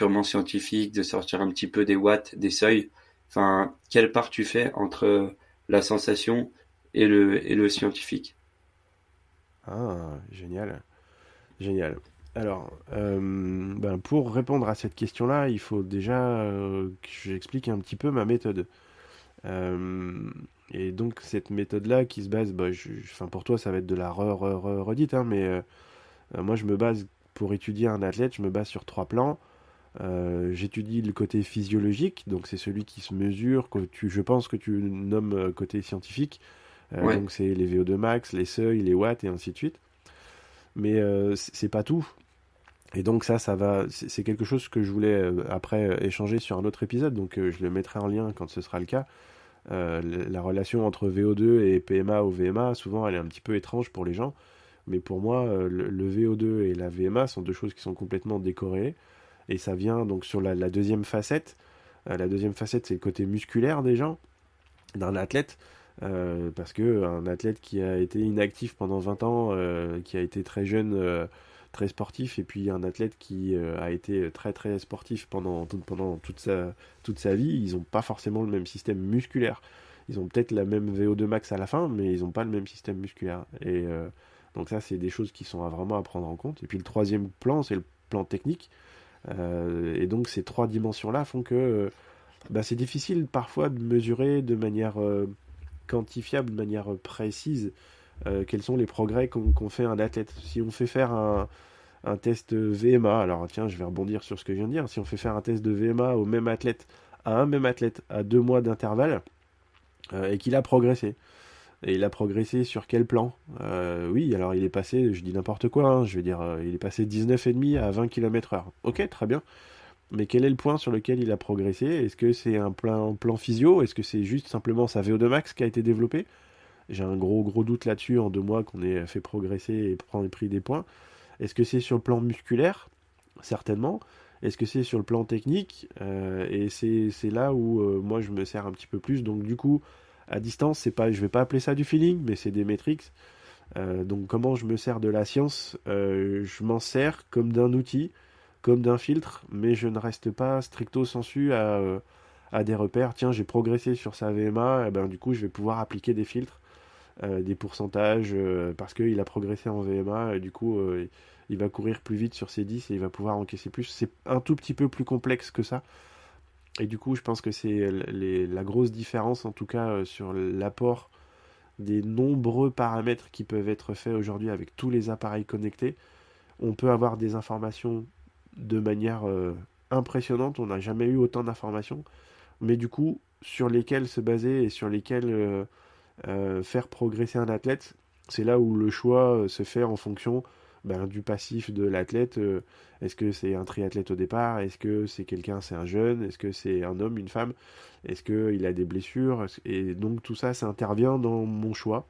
purement scientifique de sortir un petit peu des watts des seuils enfin quelle part tu fais entre la sensation et le et le scientifique? Ah génial génial alors, euh, ben pour répondre à cette question-là, il faut déjà euh, que j'explique un petit peu ma méthode. Euh, et donc cette méthode-là qui se base, bah, enfin pour toi ça va être de la re, re, redite, hein, mais moi je me base pour étudier un athlète, je me base sur trois plans. J'étudie le côté physiologique, donc c'est celui qui se mesure, que tu, je pense que tu nommes côté scientifique. Donc c'est les VO2 max, les seuils, les watts et ainsi de suite mais c'est pas tout. Et donc ça, ça va, c'est quelque chose que je voulais euh, après euh, échanger sur un autre épisode, donc euh, je le mettrai en lien quand ce sera le cas. la relation entre VO2 et PMA ou VMA, souvent elle est un petit peu étrange pour les gens, mais pour moi, le, VO2 et la VMA sont deux choses qui sont complètement décorées, et ça vient donc sur la, deuxième facette. la deuxième facette, c'est le côté musculaire gens, d'un athlète. parce que un athlète qui a été inactif pendant 20 ans, qui a été très jeune très sportif et puis un athlète qui euh, a été très très sportif pendant, toute, sa, toute sa vie, ils n'ont pas forcément le même système musculaire. Ils ont peut-être la même VO2 max à la fin, mais ils n'ont pas le même système musculaire. Et euh, donc ça, c'est des choses qui sont vraiment à prendre en compte. Et puis le troisième plan, c'est le plan technique. Euh, et donc ces trois dimensions-là font que bah, c'est difficile parfois de mesurer de manière quantifiable, de manière précise, euh, quels sont les progrès qu'on fait un athlète. Si on fait faire un, test VMA, alors tiens, je vais rebondir sur ce que je viens de dire, si on fait faire un test de VMA au même athlète, à un même athlète, à deux mois d'intervalle, euh, et qu'il a progressé. Et il a progressé sur quel plan euh, Oui, alors il est passé, je dis n'importe quoi, hein, je vais dire, il est passé 19,5 à 20 km/h. Ok, très bien. Mais quel est le point sur lequel il a progressé? Est-ce que c'est un plan, plan physio? Est-ce que c'est juste simplement sa VO2 max qui a été développée? J'ai un gros gros doute là-dessus en deux mois qu'on ait fait progresser et prendre pris des points. Est-ce que c'est sur le plan musculaire? Certainement. Est-ce que c'est sur le plan technique? Euh, Et c'est là où euh, moi je me sers un petit peu plus. Donc du coup, à distance, c'est pas, je vais pas appeler ça du feeling, mais c'est des métriques. Euh, donc comment je me sers de la science Je m'en sers comme d'un outil, comme d'un filtre, mais je ne reste pas stricto sensu à, à des repères. Tiens, j'ai progressé sur sa VMA, eh ben du coup je vais pouvoir appliquer des filtres euh, des pourcentages euh, parce qu'il a progressé en VMA du coup euh, il va courir plus vite sur ses 10 et il va pouvoir encaisser plus. C'est un tout petit peu plus complexe que ça. Et du coup, je pense que c'est la grosse différence, en tout cas, sur l'apport des nombreux paramètres qui peuvent être faits aujourd'hui avec tous les appareils connectés. On peut avoir des informations de manière impressionnante. On n'a jamais eu autant d'informations. Mais du coup, sur lesquelles se baser et sur lesquelles euh, faire progresser un athlète, c'est là où le choix euh, se fait en fonction ben, du passif de l'athlète. Euh, est-ce que c'est un triathlète au départ? Est-ce que c'est quelqu'un, c'est un jeune? Est-ce que c'est un homme, une femme? Est-ce qu'il a des blessures? Et donc tout ça, ça intervient dans mon choix,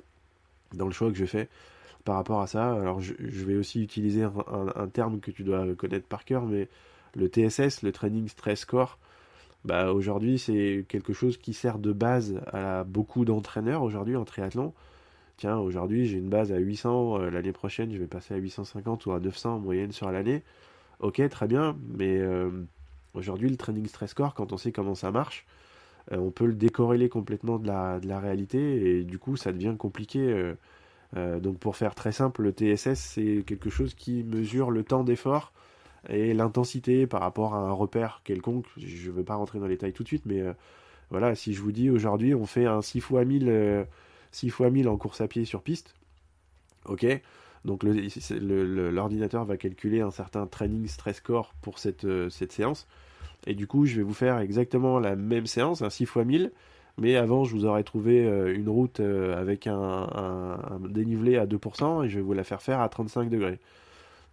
dans le choix que je fais par rapport à ça. Alors je, vais aussi utiliser un, terme que tu dois connaître par cœur, mais le TSS, le Training Stress Score, bah, aujourd'hui, c'est quelque chose qui sert de base à beaucoup d'entraîneurs aujourd'hui en triathlon. Aujourd'hui, j'ai une base à 800, euh, l'année prochaine, je vais passer à 850 ou à 900 en moyenne sur l'année. Ok, très bien, mais euh, aujourd'hui, le training stress score, quand on sait comment ça marche, euh, on peut le décorréler complètement de la, de la, réalité et du coup, ça devient compliqué. donc, pour faire très simple, le TSS, c'est quelque chose qui mesure le temps d'effort et l'intensité par rapport à un repère quelconque. Je ne veux pas rentrer dans les détails tout de suite, mais voilà, si je vous dis aujourd'hui on fait un 6 x 1000, 6 x 1000 en course à pied sur piste, ok, donc l'ordinateur va calculer un certain training stress score pour cette, euh, cette séance. Et du coup, je vais vous faire exactement la même séance, un 6 x 1000, mais avant, je vous aurais trouvé euh, une route avec un, dénivelé à 2%, et je vais vous la faire faire à 35 degrés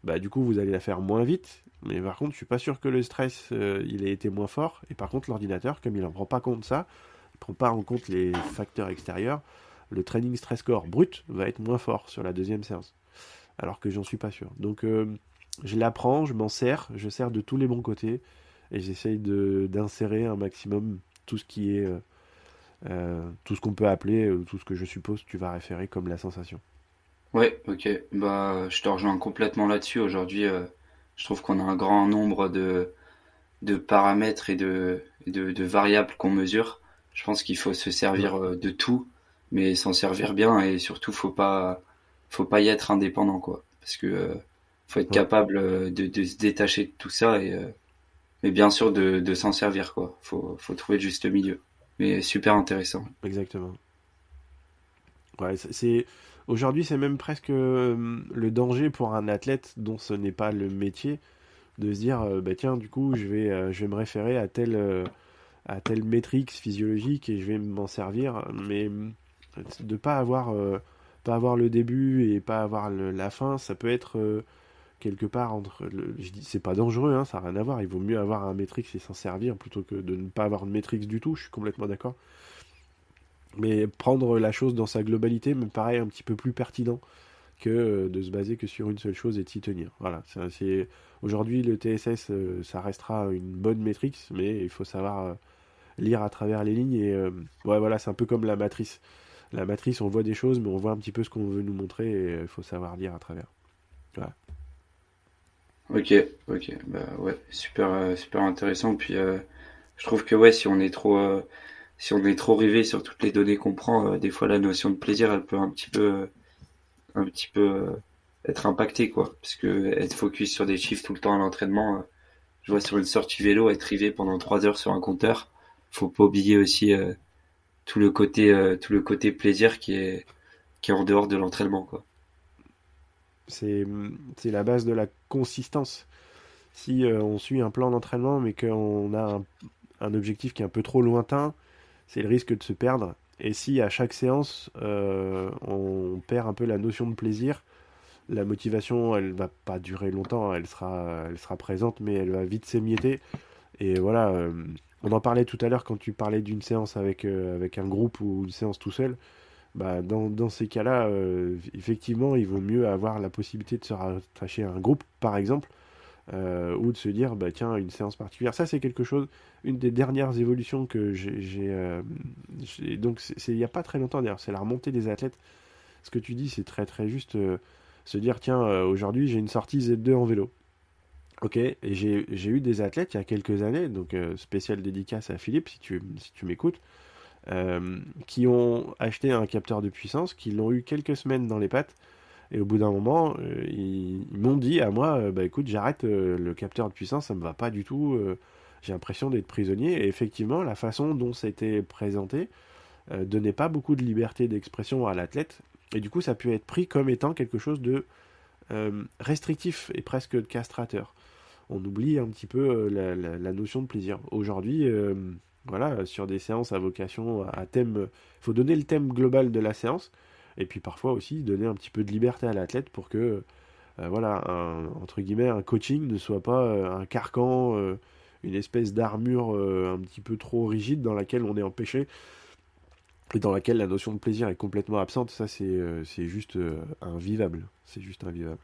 bah du coup vous allez la faire moins vite. Mais par contre, je suis pas sûr que le stress euh, il ait été moins fort. Et par contre, l'ordinateur, comme il en prend pas compte ça, il prend pas en compte les facteurs extérieurs, le training stress score brut va être moins fort sur la deuxième séance. Alors que j'en suis pas sûr. Donc euh, je l'apprends, je m'en sers, je sers de tous les bons côtés et j'essaye d'insérer un maximum tout ce qui est euh, tout ce qu'on peut appeler, tout ce que je suppose tu vas référer comme la sensation. Ouais, ok. Bah, je te rejoins complètement là-dessus. Aujourd'hui, euh, je trouve qu'on a un grand nombre de, de paramètres et de, de, de variables qu'on mesure. Je pense qu'il faut se servir euh, de tout, mais s'en servir bien et surtout, faut pas, faut pas y être indépendant, quoi. Parce que euh, faut être capable de, de se détacher de tout ça et, mais bien sûr de, de s'en servir, quoi. Faut, faut trouver le juste milieu. Mais super intéressant. Exactement. Ouais, c'est Aujourd'hui, c'est même presque euh, le danger pour un athlète dont ce n'est pas le métier de se dire euh, bah tiens, du coup, je vais, euh, je vais me référer à telle, à telle métrique physiologique et je vais m'en servir, mais de pas avoir, pas avoir le début et pas avoir la fin, ça peut être quelque part entre. C'est pas dangereux, hein, ça n'a rien à voir. Il vaut mieux avoir un métrix et s'en servir plutôt que de ne pas avoir de métrix du tout. Je suis complètement d'accord. Mais prendre la chose dans sa globalité me paraît un petit peu plus pertinent que euh, de se baser que sur une seule chose et de s'y tenir. Voilà, c'est aujourd'hui le TSS, euh, ça restera une bonne métrique, mais il faut savoir euh, lire à travers les lignes et voilà, c'est un peu comme la matrice. La matrice, on voit des choses, mais on voit un petit peu ce qu'on veut nous montrer et il faut savoir lire à travers. Voilà. Ok, ok, bah ouais, super, super intéressant. Puis je trouve que ouais, si on est trop si on est trop rivé sur toutes les données qu'on prend, euh, des fois la notion de plaisir, elle peut un petit peu, un petit peu euh, être impactée, quoi. Parce que être focus sur des chiffres tout le temps à l'entraînement, euh, je vois sur une sortie vélo, être rivé pendant trois heures sur un compteur, faut pas oublier aussi tout le côté, tout le côté plaisir qui est, en dehors de l'entraînement, quoi. C'est, la base de la consistance. Si on suit un plan d'entraînement, mais qu'on a un, objectif qui est un peu trop lointain, c'est le risque de se perdre. Et si à chaque séance, euh, on perd un peu la notion de plaisir, la motivation, elle va pas durer longtemps, elle sera, elle sera présente, mais elle va vite s'émietter. Et voilà, euh, on en parlait tout à l'heure quand tu parlais d'une séance avec, euh, un groupe ou une séance tout seul. Bah, dans, ces cas-là, effectivement, il vaut mieux avoir la possibilité de se rattacher à un groupe, par exemple, euh, ou de se dire bah tiens une séance particulière. Ça c'est quelque chose une des dernières évolutions que j'ai euh, donc c'est il n'y a pas très longtemps d'ailleurs c'est la remontée des athlètes. Ce que tu dis c'est très très juste euh, se dire tiens aujourd'hui j'ai une sortie Z2 en vélo ok et j'ai eu des athlètes il y a quelques années donc spécial dédicace à Philippe si tu si tu m'écoutes qui ont acheté un capteur de puissance qui l'ont eu quelques semaines dans les pattes et au bout d'un moment, euh, ils, m'ont dit à moi, euh, bah écoute, j'arrête euh, le capteur de puissance, ça me va pas du tout. j'ai l'impression d'être prisonnier. Et effectivement, la façon dont c'était présenté donnait pas beaucoup de liberté d'expression à l'athlète. Et du coup, ça a pu être pris comme étant quelque chose de restrictif et presque castrateur. On oublie un petit peu la, la, notion de plaisir. Aujourd'hui, voilà, sur des séances à vocation à thème, il faut donner le thème global de la séance et puis parfois aussi donner un petit peu de liberté à l'athlète pour que euh, voilà entre guillemets un coaching ne soit pas euh, un carcan euh, une espèce d'armure un petit peu trop rigide dans laquelle on est empêché et dans laquelle la notion de plaisir est complètement absente. Ça c'est juste invivable. C'est juste invivable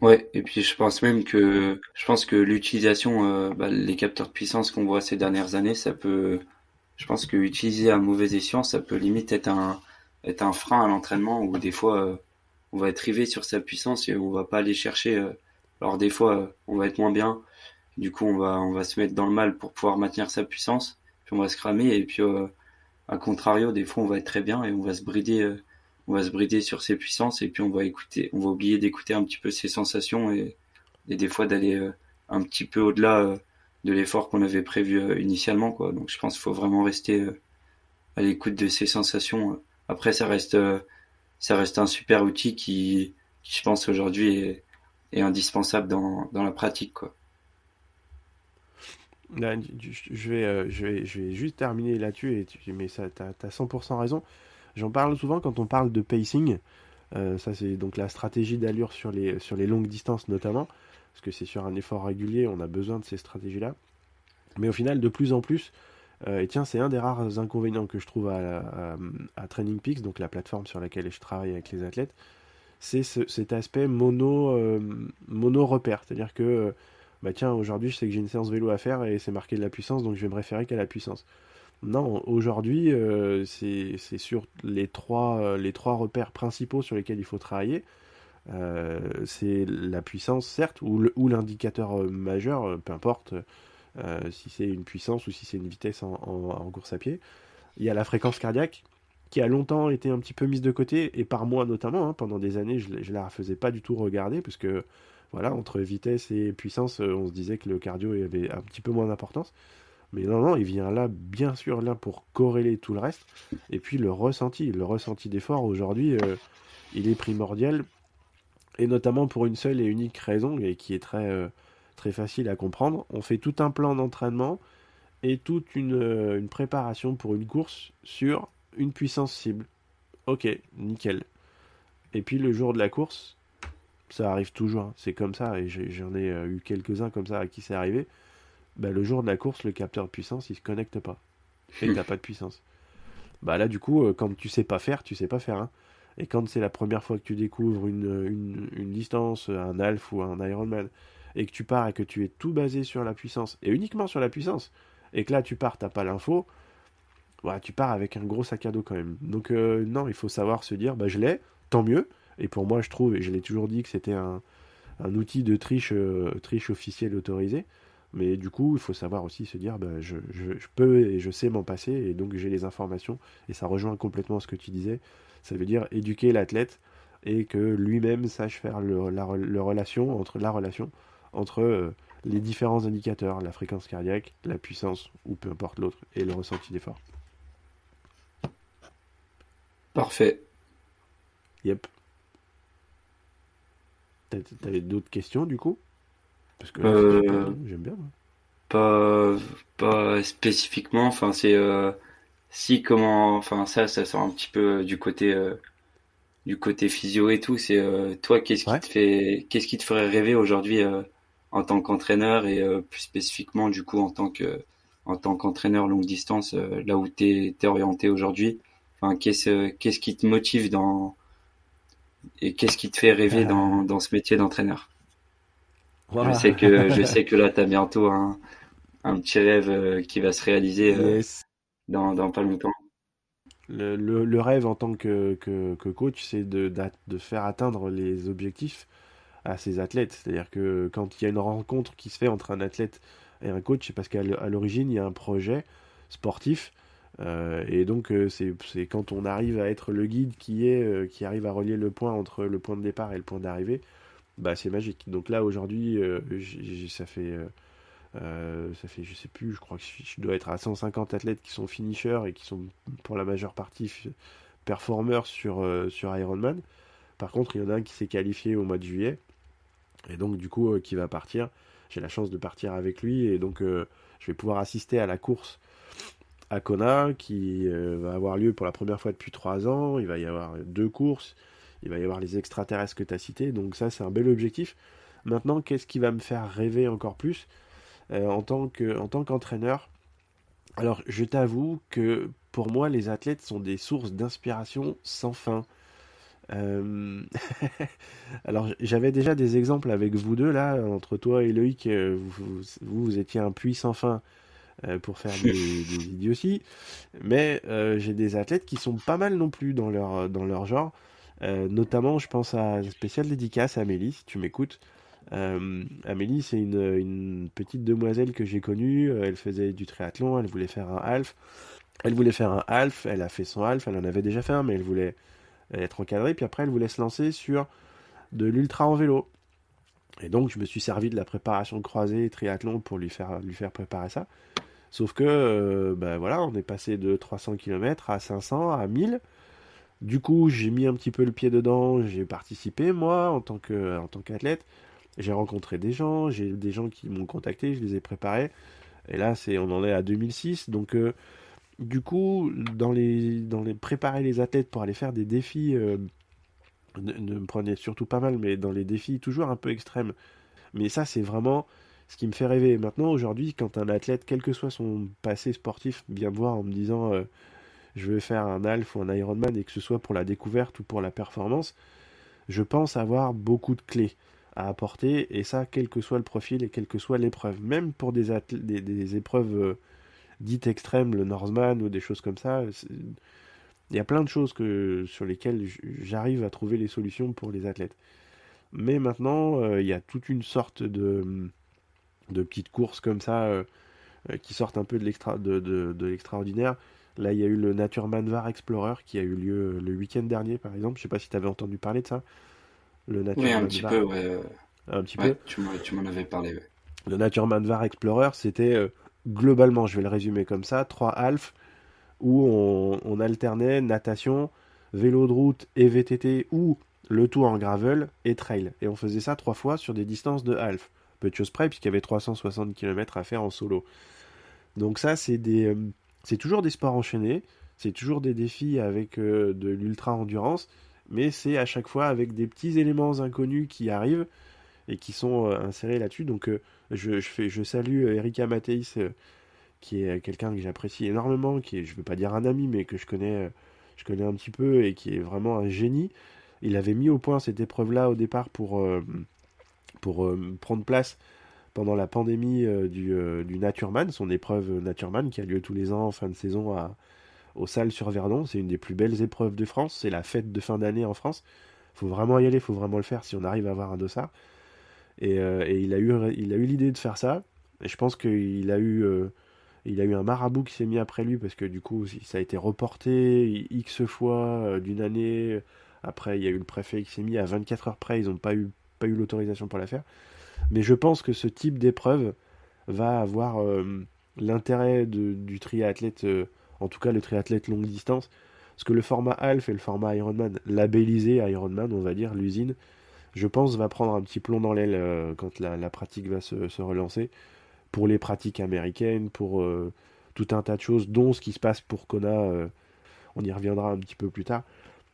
Ouais, et puis je pense même que je pense que l'utilisation, euh, bah, les capteurs de puissance qu'on voit ces dernières années, ça peut, je pense que utiliser à mauvais escient, ça peut limite être un être un frein à l'entraînement où des fois euh, on va être rivé sur sa puissance et on va pas aller chercher. Euh, alors des fois on va être moins bien, du coup on va on va se mettre dans le mal pour pouvoir maintenir sa puissance, puis on va se cramer et puis à contrario des fois on va être très bien et on va se brider on va se brider sur ses puissances et puis on va écouter, on va oublier d'écouter un petit peu ses sensations et, des fois d'aller euh, un petit peu au-delà euh, de l'effort qu'on avait prévu euh, initialement quoi. Donc je pense qu'il faut vraiment rester à l'écoute de ses sensations. Après ça reste ça reste un super outil qui, je pense aujourd'hui est, indispensable dans, dans la pratique quoi. je vais, je, vais, je vais juste terminer là-dessus, et mais tu as, 100% raison. J'en parle souvent quand on parle de pacing. Euh, ça, c'est donc la stratégie d'allure sur les, sur les longues distances notamment, parce que c'est sur un effort régulier, on a besoin de ces stratégies-là. Mais au final, de plus en plus, euh, et tiens, c'est un des rares inconvénients que je trouve à, à, Training Peaks, donc la plateforme sur laquelle je travaille avec les athlètes, c'est cet aspect mono, euh, mono repère. C'est-à-dire que, bah tiens, aujourd'hui, je sais que j'ai une séance vélo à faire et c'est marqué de la puissance, donc je vais me référer qu'à la puissance. Non, aujourd'hui, euh, c'est sur les trois, euh, les trois repères principaux sur lesquels il faut travailler. Euh, c'est la puissance, certes, ou l'indicateur majeur, peu importe si c'est une puissance ou si c'est une vitesse en, course à pied. Il y a la fréquence cardiaque, qui a longtemps été un petit peu mise de côté, et par moi notamment, hein, pendant des années, je ne la faisais pas du tout regarder, parce voilà, entre vitesse et puissance, on se disait que le cardio avait un petit peu moins d'importance. Mais non, non, il vient là, bien sûr, là pour corréler tout le reste. Et puis le ressenti, le ressenti d'effort aujourd'hui, euh, il est primordial. Et notamment pour une seule et unique raison, et qui est très, euh, très facile à comprendre. On fait tout un plan d'entraînement et toute une, euh, une, préparation pour une course sur une puissance cible. Ok, nickel. Et puis le jour de la course, ça arrive toujours. Hein. C'est comme ça, et j'en ai eu quelques-uns comme ça à qui c'est arrivé bah, le jour de la course, le capteur de puissance, il se connecte pas. Et t'as pas de puissance. Bah là, du coup, euh, quand tu sais pas faire, tu sais pas faire. Hein. Et quand c'est la première fois que tu découvres une, distance, un Alf ou un Ironman, et que tu pars et que tu es tout basé sur la puissance, et uniquement sur la puissance, et que là tu pars, t'as pas l'info, tu pars avec un gros sac à dos quand même. Donc euh, non, il faut savoir se dire, bah je l'ai, tant mieux. Et pour moi, je trouve, et je l'ai toujours dit que c'était un, un, outil de triche, euh, triche officielle autorisé. Mais du coup, il faut savoir aussi se dire, bah, je, peux et je sais m'en passer, et donc j'ai les informations, et ça rejoint complètement ce que tu disais. Ça veut dire éduquer l'athlète et que lui-même sache faire le, la, relation entre la relation entre euh, les différents indicateurs, la fréquence cardiaque, la puissance ou peu importe l'autre, et le ressenti d'effort. Parfait. Yep. T'avais d'autres questions du coup? Parce que euh, j'aime bien. Pas, pas spécifiquement. Enfin, c'est euh, si comment. Enfin, ça, ça sort un petit peu du côté euh, du côté physio et tout. C'est toi, qu'est-ce qui te fait, qu'est-ce qui te ferait rêver aujourd'hui en tant qu'entraîneur et plus spécifiquement du coup en tant que en tant qu'entraîneur longue distance, là où tu es, orienté aujourd'hui? Enfin, qu'est-ce qu'est-ce qui te motive dans et qu'est-ce qui te fait rêver dans, dans ce métier d'entraîneur? Je sais que je sais que là, tu as bientôt un, un, petit rêve euh, qui va se réaliser euh, dans, dans, pas longtemps. Le, le, rêve en tant que, que, que coach, c'est de, de, faire atteindre les objectifs à ses athlètes. C'est-à-dire que quand il y a une rencontre qui se fait entre un athlète et un coach, c'est parce qu'à l'origine, il y a un projet sportif. Euh, et donc, c'est quand on arrive à être le guide qui, est, qui arrive à relier le point entre le point de départ et le point d'arrivée, bah, c'est magique. Donc là, aujourd'hui, euh, ça fait. Euh, euh, ça fait, je sais plus, je crois que je dois être à 150 athlètes qui sont finishers et qui sont pour la majeure partie performeurs sur, sur Ironman. Par contre, il y en a un qui s'est qualifié au mois de juillet et donc du coup qui va partir. J'ai la chance de partir avec lui et donc je vais pouvoir assister à la course à Kona qui va avoir lieu pour la première fois depuis trois ans. Il va y avoir deux courses il va y avoir les extraterrestres que tu as cités, donc ça c'est un bel objectif. Maintenant, qu'est-ce qui va me faire rêver encore plus euh, en tant qu'entraîneur? Alors, je t'avoue que pour moi, les athlètes sont des sources d'inspiration sans fin. Alors j'avais déjà des exemples avec vous deux là, entre toi et Loïc, vous, vous, étiez un puissant fin pour faire des, des idioties, mais j'ai des athlètes qui sont pas mal non plus dans leur, dans leur genre. Euh, notamment, je pense à une spéciale dédicace à Amélie, si tu m'écoutes. Euh, Amélie, c'est une, petite demoiselle que j'ai connue. Euh, elle faisait du triathlon, elle voulait faire un half. Elle voulait faire un half, elle a fait son half, elle en avait déjà fait un, mais elle voulait être encadrée. Puis après, elle voulait se lancer sur de l'ultra en vélo. Et donc, je me suis servi de la préparation croisée triathlon pour lui faire, lui faire préparer ça. Sauf que, ben voilà, on est passé de 300 km à 500, à 1000. Du coup, j'ai mis un petit peu le pied dedans, j'ai participé moi en tant qu'athlète. J'ai rencontré des gens, j'ai des gens qui m'ont contacté, je les ai préparés. Et là, on en est à 2006, donc euh, du coup, dans les dans les préparer les athlètes pour aller faire des défis, euh, ne, me prenez surtout pas mal, mais dans les défis toujours un peu extrêmes. Mais ça, c'est vraiment ce qui me fait rêver. Maintenant, aujourd'hui, quand un athlète, quel que soit son passé sportif, vient me voir en me disant euh, je veux faire un Alf ou un Ironman et que ce soit pour la découverte ou pour la performance, je pense avoir beaucoup de clés à apporter et ça quel que soit le profil et quelle que soit l'épreuve. Même pour des, épreuves euh, dites extrêmes, le Northman ou des choses comme ça, il y a plein de choses que, sur lesquelles j'arrive à trouver les solutions pour les athlètes. Mais maintenant, euh, il y a toute une sorte de, de petites courses comme ça euh, qui sortent un peu de l'extraordinaire. Là, il y a eu le Naturman Var Explorer qui a eu lieu le week-end dernier, par exemple. Je sais pas si tu avais entendu parler de ça. Le oui, un petit peu, ouais. Un petit peu. Tu m'en avais parlé, Le Naturman Var Explorer, c'était euh, globalement, je vais le résumer comme ça, trois halfs où on, alternait natation, vélo de route et VTT ou le tout en gravel et trail. Et on faisait ça trois fois sur des distances de half. Peu de choses près, puisqu'il y avait 360 km à faire en solo. Donc ça, c'est des, euh, c'est toujours des sports enchaînés, c'est toujours des défis avec euh, de l'ultra endurance, mais c'est à chaque fois avec des petits éléments inconnus qui arrivent et qui sont euh, insérés là-dessus. Donc euh, je, fais, je salue Erika Mathéis, qui est quelqu'un que j'apprécie énormément, qui est, je ne veux pas dire un ami, mais que je connais, je connais un petit peu et qui est vraiment un génie. Il avait mis au point cette épreuve-là au départ pour, pour prendre place pendant la pandémie euh, du, euh, du, Natureman, son épreuve Natureman qui a lieu tous les ans en fin de saison à, aux salles sur Verdon. C'est une des plus belles épreuves de France. C'est la fête de fin d'année en France. faut vraiment y aller, faut vraiment le faire si on arrive à avoir un dossard. Et, euh, il a eu, il l'idée de faire ça. Et je pense qu'il a eu, il a eu un marabout qui s'est mis après lui parce que du coup, ça a été reporté X fois d'une année. Après, il y a eu le préfet qui s'est mis à 24 heures près. Ils n'ont pas eu, pas eu l'autorisation pour la faire. Mais je pense que ce type d'épreuve va avoir euh, l'intérêt du triathlète, euh, en tout cas le triathlète longue distance, parce que le format half et le format Ironman, labellisé Ironman, on va dire, l'usine, je pense va prendre un petit plomb dans l'aile euh, quand la, pratique va se, relancer, pour les pratiques américaines, pour tout un tas de choses, dont ce qui se passe pour Kona, on y reviendra un petit peu plus tard.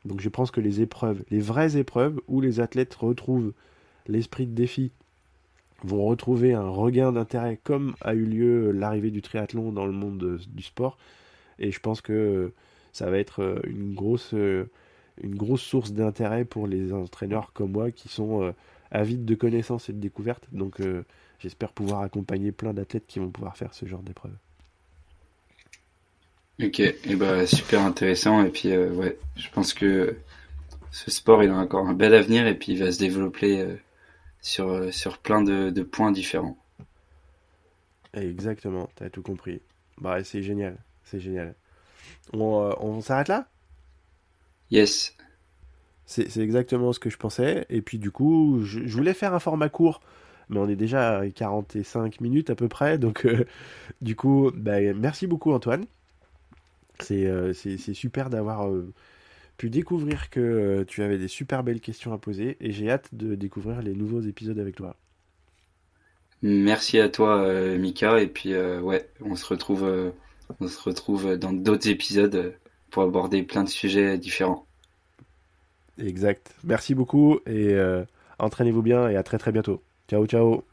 Donc je pense que les épreuves, les vraies épreuves, où les athlètes retrouvent l'esprit de défi vont retrouver un regain d'intérêt comme a eu lieu l'arrivée du triathlon dans le monde du sport. Et je pense que ça va être euh, une grosse, euh, une grosse source d'intérêt pour les entraîneurs comme moi qui sont euh, avides de connaissances et de découvertes. Donc j'espère pouvoir accompagner plein d'athlètes qui vont pouvoir faire ce genre d'épreuve. Ok, et bah, super intéressant. Et puis ouais, je pense que ce sport il a encore un bel avenir et puis il va se développer sur, sur plein de, points différents. Exactement, tu as tout compris. Bah, c'est génial, c'est génial. On, euh, on s'arrête là? Yes. C'est exactement ce que je pensais. Et puis du coup, je, voulais faire un format court, mais on est déjà à 45 minutes à peu près. Donc euh, du coup, bah, merci beaucoup Antoine. C'est euh, super d'avoir pu découvrir que euh, tu avais des super belles questions à poser et j'ai hâte de découvrir les nouveaux épisodes avec toi. Merci à toi euh, Mika et puis euh, ouais, on se retrouve on se retrouve dans d'autres épisodes pour aborder plein de sujets différents. Exact. Merci beaucoup et entraînez-vous bien et à très très bientôt. Ciao ciao.